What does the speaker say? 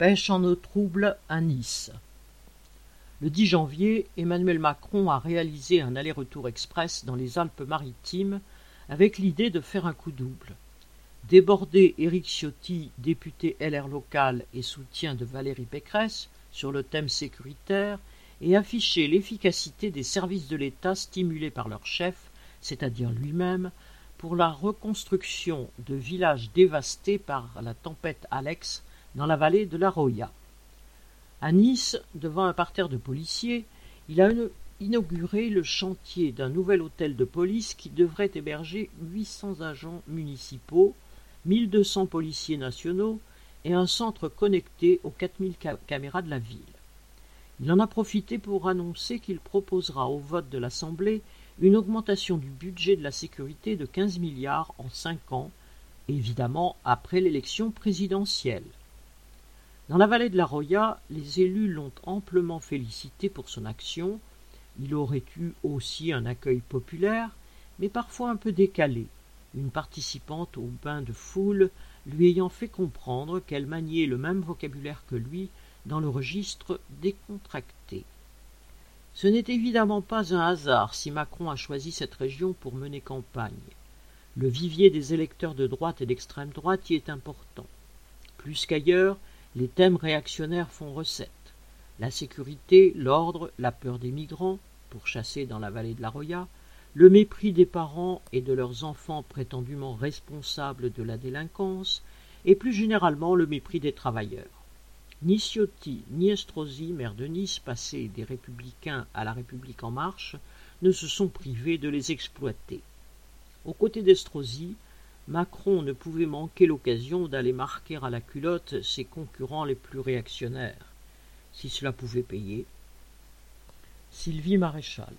Pêche en eau trouble à Nice. Le 10 janvier, Emmanuel Macron a réalisé un aller-retour express dans les Alpes-Maritimes avec l'idée de faire un coup double. Déborder Éric Ciotti, député LR local et soutien de Valérie Pécresse, sur le thème sécuritaire et afficher l'efficacité des services de l'État stimulés par leur chef, c'est-à-dire lui-même, pour la reconstruction de villages dévastés par la tempête Alex dans la vallée de la Roya. À Nice, devant un parterre de policiers, il a inauguré le chantier d'un nouvel hôtel de police qui devrait héberger 800 agents municipaux, 1200 policiers nationaux et un centre connecté aux 4000 caméras de la ville. Il en a profité pour annoncer qu'il proposera au vote de l'Assemblée une augmentation du budget de la sécurité de 15 milliards en cinq ans, évidemment après l'élection présidentielle. Dans la vallée de la Roya, les élus l'ont amplement félicité pour son action. Il aurait eu aussi un accueil populaire, mais parfois un peu décalé, une participante au bain de foule lui ayant fait comprendre qu'elle maniait le même vocabulaire que lui dans le registre décontracté. Ce n'est évidemment pas un hasard si Macron a choisi cette région pour mener campagne. Le vivier des électeurs de droite et d'extrême droite y est important. Plus qu'ailleurs, les thèmes réactionnaires font recette. La sécurité, l'ordre, la peur des migrants, pour chasser dans la vallée de la Roya, le mépris des parents et de leurs enfants prétendument responsables de la délinquance, et plus généralement le mépris des travailleurs. Ni Ciotti ni Estrosi, maire de Nice, passés des Républicains à la République en marche, ne se sont privés de les exploiter. Aux côtés d'Estrosi, Macron ne pouvait manquer l'occasion d'aller marquer à la culotte ses concurrents les plus réactionnaires, si cela pouvait payer. Sylvie Maréchal.